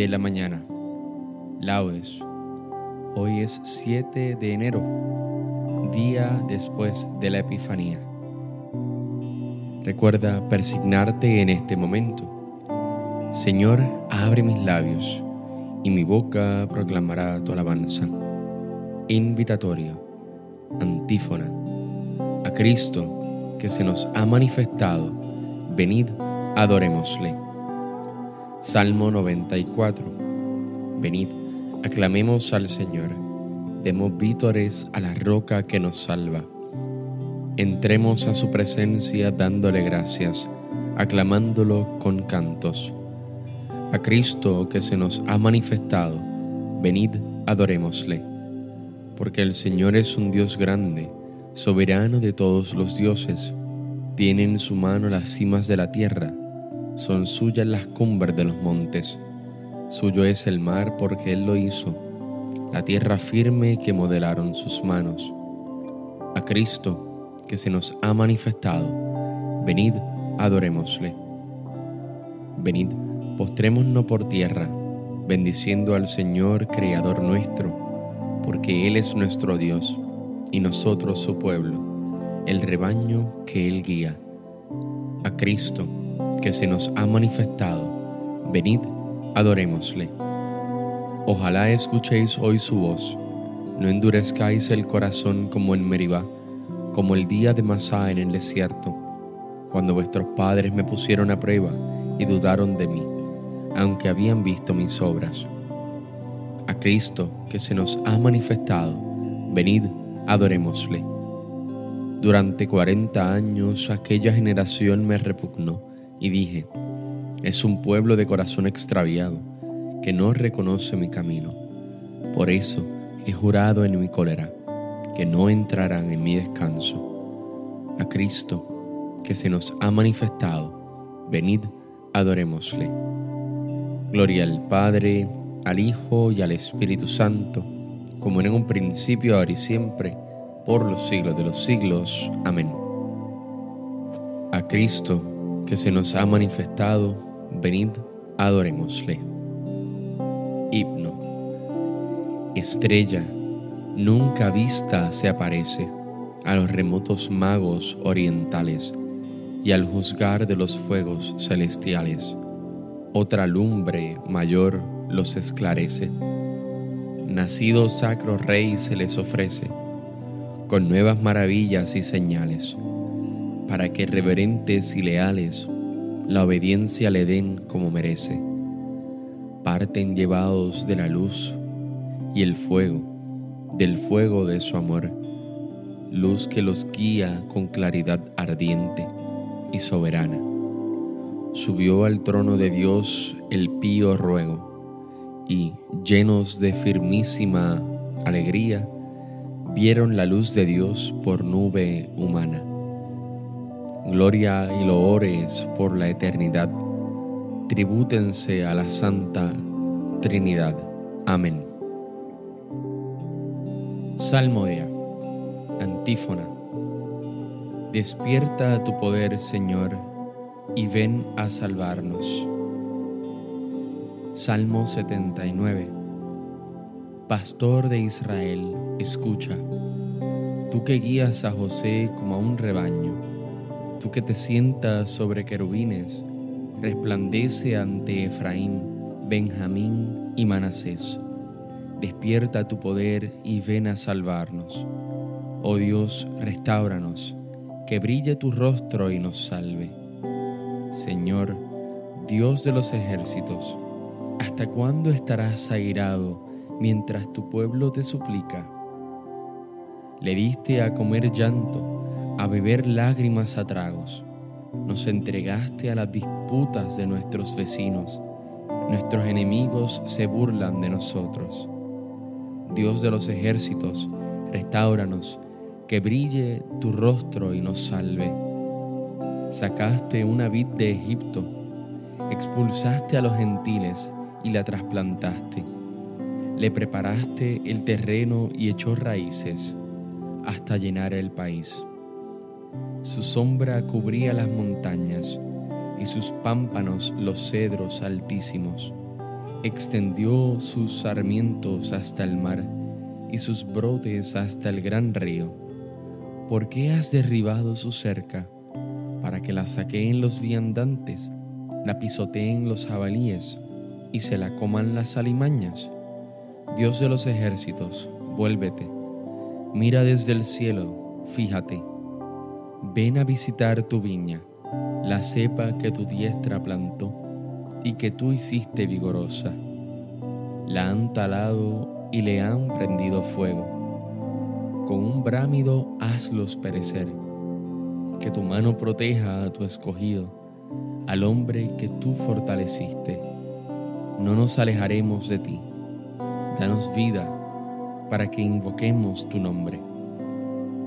de la mañana. Laudes. Hoy es 7 de enero, día después de la Epifanía. Recuerda persignarte en este momento. Señor, abre mis labios y mi boca proclamará tu alabanza. Invitatorio, antífona, a Cristo que se nos ha manifestado, venid, adorémosle. Salmo 94. Venid, aclamemos al Señor, demos vítores a la roca que nos salva. Entremos a su presencia dándole gracias, aclamándolo con cantos. A Cristo que se nos ha manifestado, venid, adorémosle. Porque el Señor es un Dios grande, soberano de todos los dioses. Tiene en su mano las cimas de la tierra son suyas las cumbres de los montes. Suyo es el mar porque Él lo hizo, la tierra firme que modelaron sus manos. A Cristo, que se nos ha manifestado, venid, adorémosle. Venid, postrémonos por tierra, bendiciendo al Señor, Creador nuestro, porque Él es nuestro Dios y nosotros su pueblo, el rebaño que Él guía. A Cristo, que se nos ha manifestado. Venid, adorémosle. Ojalá escuchéis hoy su voz. No endurezcáis el corazón como en Meribá, como el día de Masá en el desierto, cuando vuestros padres me pusieron a prueba y dudaron de mí, aunque habían visto mis obras. A Cristo que se nos ha manifestado, venid, adorémosle. Durante cuarenta años aquella generación me repugnó y dije, es un pueblo de corazón extraviado que no reconoce mi camino. Por eso he jurado en mi cólera que no entrarán en mi descanso. A Cristo, que se nos ha manifestado, venid, adorémosle. Gloria al Padre, al Hijo y al Espíritu Santo, como en un principio, ahora y siempre, por los siglos de los siglos. Amén. A Cristo, que se nos ha manifestado, venid, adorémosle. Himno. Estrella, nunca vista se aparece a los remotos magos orientales y al juzgar de los fuegos celestiales. Otra lumbre mayor los esclarece. Nacido sacro rey se les ofrece con nuevas maravillas y señales para que reverentes y leales la obediencia le den como merece. Parten llevados de la luz y el fuego, del fuego de su amor, luz que los guía con claridad ardiente y soberana. Subió al trono de Dios el pío ruego, y, llenos de firmísima alegría, vieron la luz de Dios por nube humana gloria y loores por la eternidad, tribútense a la Santa Trinidad. Amén. Salmodia, antífona. Despierta tu poder, Señor, y ven a salvarnos. Salmo 79. Pastor de Israel, escucha. Tú que guías a José como a un rebaño Tú que te sientas sobre querubines, resplandece ante Efraín, Benjamín y Manasés. Despierta tu poder y ven a salvarnos. Oh Dios, restauranos, que brille tu rostro y nos salve. Señor, Dios de los ejércitos, ¿hasta cuándo estarás airado mientras tu pueblo te suplica? Le diste a comer llanto a beber lágrimas a tragos. Nos entregaste a las disputas de nuestros vecinos. Nuestros enemigos se burlan de nosotros. Dios de los ejércitos, restauranos, que brille tu rostro y nos salve. Sacaste una vid de Egipto, expulsaste a los gentiles y la trasplantaste. Le preparaste el terreno y echó raíces hasta llenar el país. Su sombra cubría las montañas y sus pámpanos los cedros altísimos. extendió sus sarmientos hasta el mar y sus brotes hasta el gran río. ¿Por qué has derribado su cerca? Para que la saqueen los viandantes, la pisoteen los jabalíes y se la coman las alimañas. Dios de los ejércitos, vuélvete, mira desde el cielo, fíjate, ven a visitar tu viña, la cepa que tu diestra plantó y que tú hiciste vigorosa. La han talado y le han prendido fuego. Con un brámido hazlos perecer. Que tu mano proteja a tu escogido, al hombre que tú fortaleciste. No nos alejaremos de ti. Danos vida para que invoquemos tu nombre.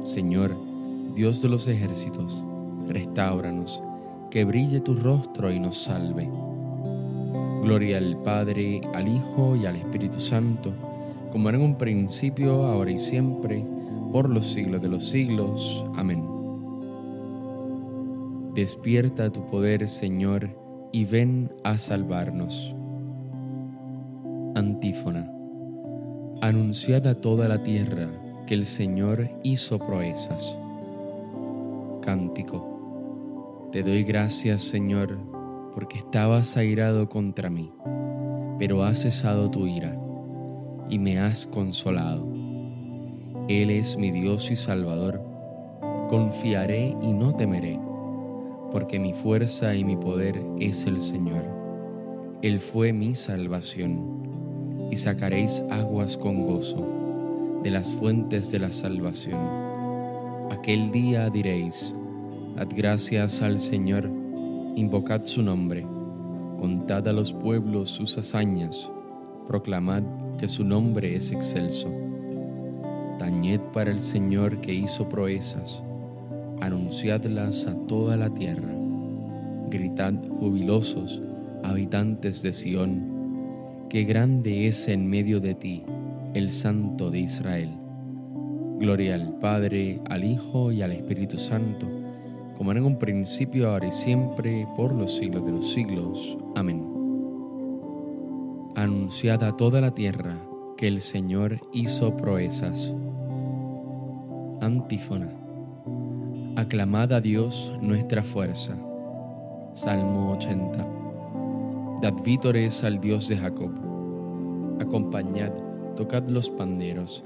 Señor, Dios de los ejércitos, restauranos, que brille tu rostro y nos salve. Gloria al Padre, al Hijo y al Espíritu Santo, como era en un principio, ahora y siempre, por los siglos de los siglos. Amén. Despierta tu poder, Señor, y ven a salvarnos. Antífona. Anunciad a toda la tierra que el Señor hizo proezas. Cántico. Te doy gracias, Señor, porque estabas airado contra mí, pero has cesado tu ira y me has consolado. Él es mi Dios y Salvador. Confiaré y no temeré, porque mi fuerza y mi poder es el Señor. Él fue mi salvación, y sacaréis aguas con gozo de las fuentes de la salvación. Aquel día diréis, dad gracias al Señor invocad su nombre, contad a los pueblos sus hazañas, proclamad que su nombre es excelso. Tañed para el Señor que hizo proezas, anunciadlas a toda la tierra. Gritad jubilosos, habitantes de Sión, que grande es en medio de ti el Santo de Israel. Gloria al Padre, al Hijo y al Espíritu Santo como era en un principio, ahora y siempre, por los siglos de los siglos. Amén. Anunciad a toda la tierra que el Señor hizo proezas. Antífona. Aclamad a Dios nuestra fuerza. Salmo 80. Dad vítores al Dios de Jacob. Acompañad, tocad los panderos,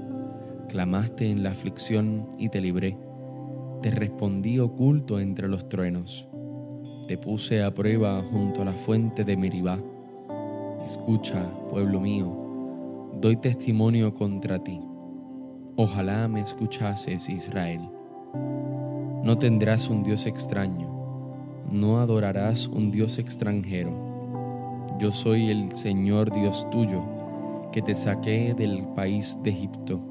Clamaste en la aflicción y te libré te respondí oculto entre los truenos. Te puse a prueba junto a la fuente de Meribá. Escucha, pueblo mío, doy testimonio contra ti. Ojalá me escuchases, Israel. No tendrás un Dios extraño, no adorarás un Dios extranjero. Yo soy el Señor Dios tuyo, que te saqué del país de Egipto.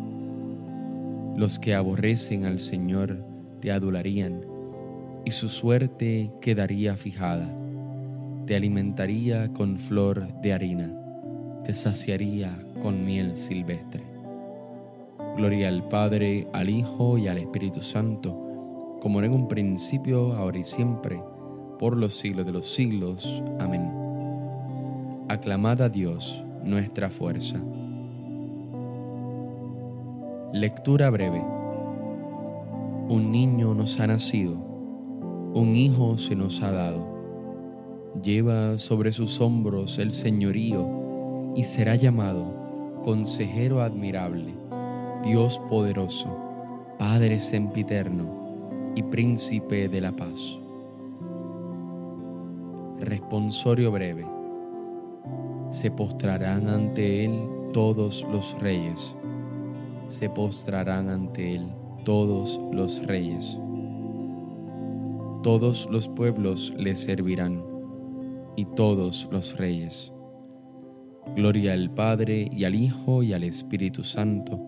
Los que aborrecen al Señor te adularían y su suerte quedaría fijada. Te alimentaría con flor de harina, te saciaría con miel silvestre. Gloria al Padre, al Hijo y al Espíritu Santo, como era en un principio, ahora y siempre, por los siglos de los siglos. Amén. Aclamad a Dios, nuestra fuerza. Lectura breve. Un niño nos ha nacido un hijo se nos ha dado. Lleva sobre sus hombros el señorío y será llamado consejero admirable, Dios poderoso, Padre sempiterno y príncipe de la paz. Responsorio breve. Se postrarán ante Él todos los reyes. Se postrarán ante Él todos los reyes. Todos los pueblos le servirán y todos los reyes. Gloria al Padre y al Hijo y al Espíritu Santo.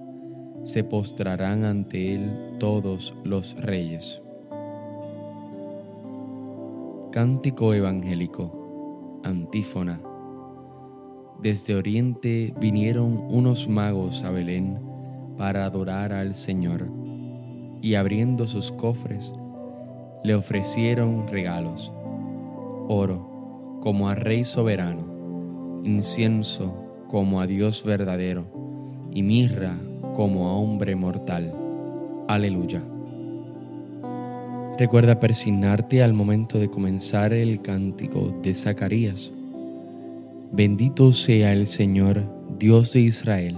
Se postrarán ante Él todos los reyes. Cántico Evangélico. Antífona. Desde Oriente vinieron unos magos a Belén para adorar al Señor, y abriendo sus cofres, le ofrecieron regalos, oro como a Rey soberano incienso como a Dios verdadero y mirra como a hombre mortal. Aleluya. Recuerda persignarte al momento de comenzar el cántico de Zacarías. Bendito sea el Señor, Dios de Israel,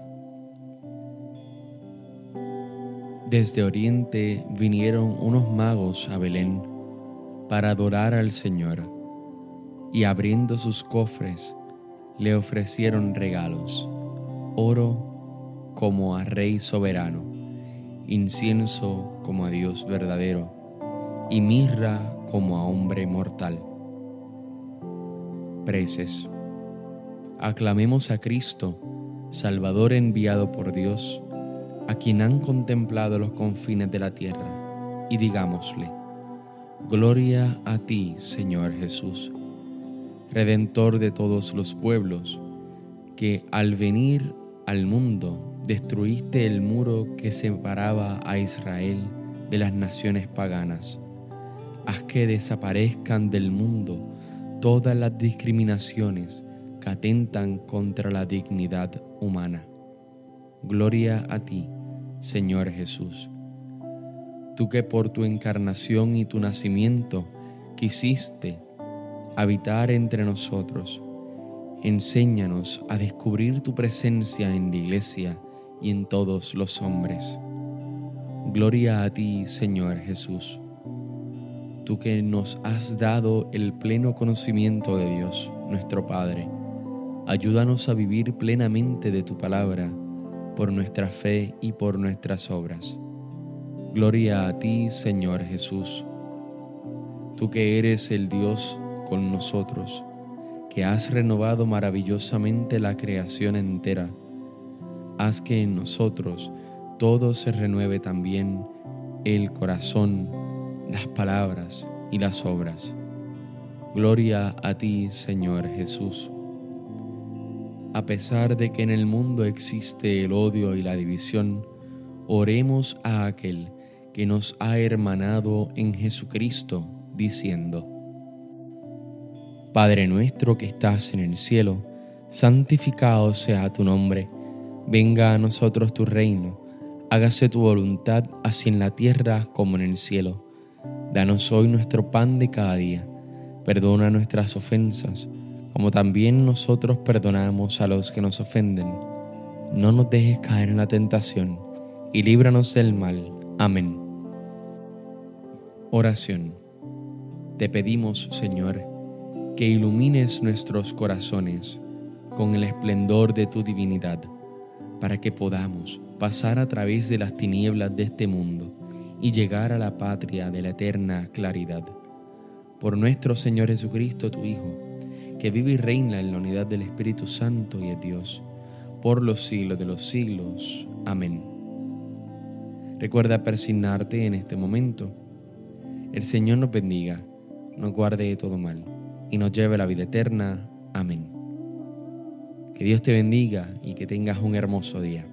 Desde Oriente vinieron unos magos a Belén para adorar al Señor, y abriendo sus cofres, le ofrecieron regalos, oro, como a Rey soberano, incienso como a Dios verdadero, y mirra como a hombre mortal. Preces. Aclamemos a Cristo, Salvador enviado por Dios, a quien han contemplado los confines de la tierra, y digámosle, Gloria a ti, Señor Jesús, Redentor de todos los pueblos, que al venir al mundo destruiste el muro que separaba a Israel de las naciones paganas. Haz que desaparezcan del mundo todas las discriminaciones que atentan contra la dignidad humana. Gloria a ti, Señor Jesús. Tú que por tu encarnación y tu nacimiento quisiste habitar entre nosotros, enséñanos a descubrir tu presencia en la iglesia y en todos los hombres. Gloria a ti, Señor Jesús, tú que nos has dado el pleno conocimiento de Dios, nuestro Padre. Ayúdanos a vivir plenamente de tu palabra, por nuestra fe y por nuestras obras. Gloria a ti, Señor Jesús, tú que eres el Dios con nosotros, que has renovado maravillosamente la creación entera haz que en nosotros todo se renueve también el corazón, las palabras y las obras. Gloria a ti, Señor Jesús. A pesar de que en el mundo existe el odio y la división, oremos a aquel que nos ha hermanado en Jesucristo, diciendo, Padre nuestro que estás en el cielo, santificado sea tu nombre Venga a nosotros tu reino, hágase tu voluntad así en la tierra como en el cielo. Danos hoy nuestro pan de cada día. Perdona nuestras ofensas, como también nosotros perdonamos a los que nos ofenden. No nos dejes caer en la tentación, y líbranos del mal. Amén. Oración. Te pedimos, Señor, que ilumines nuestros corazones con el esplendor de tu divinidad, para que podamos pasar a través de las tinieblas de este mundo y llegar a la patria de la eterna claridad. Por nuestro Señor Jesucristo, tu Hijo, que vive y reina en la unidad del Espíritu Santo y es Dios, por los siglos de los siglos. Amén. Recuerda persignarte en este momento. El Señor nos bendiga, nos guarde de todo mal y nos lleve a la vida eterna. Amén. Que Dios te bendiga y que tengas un hermoso día.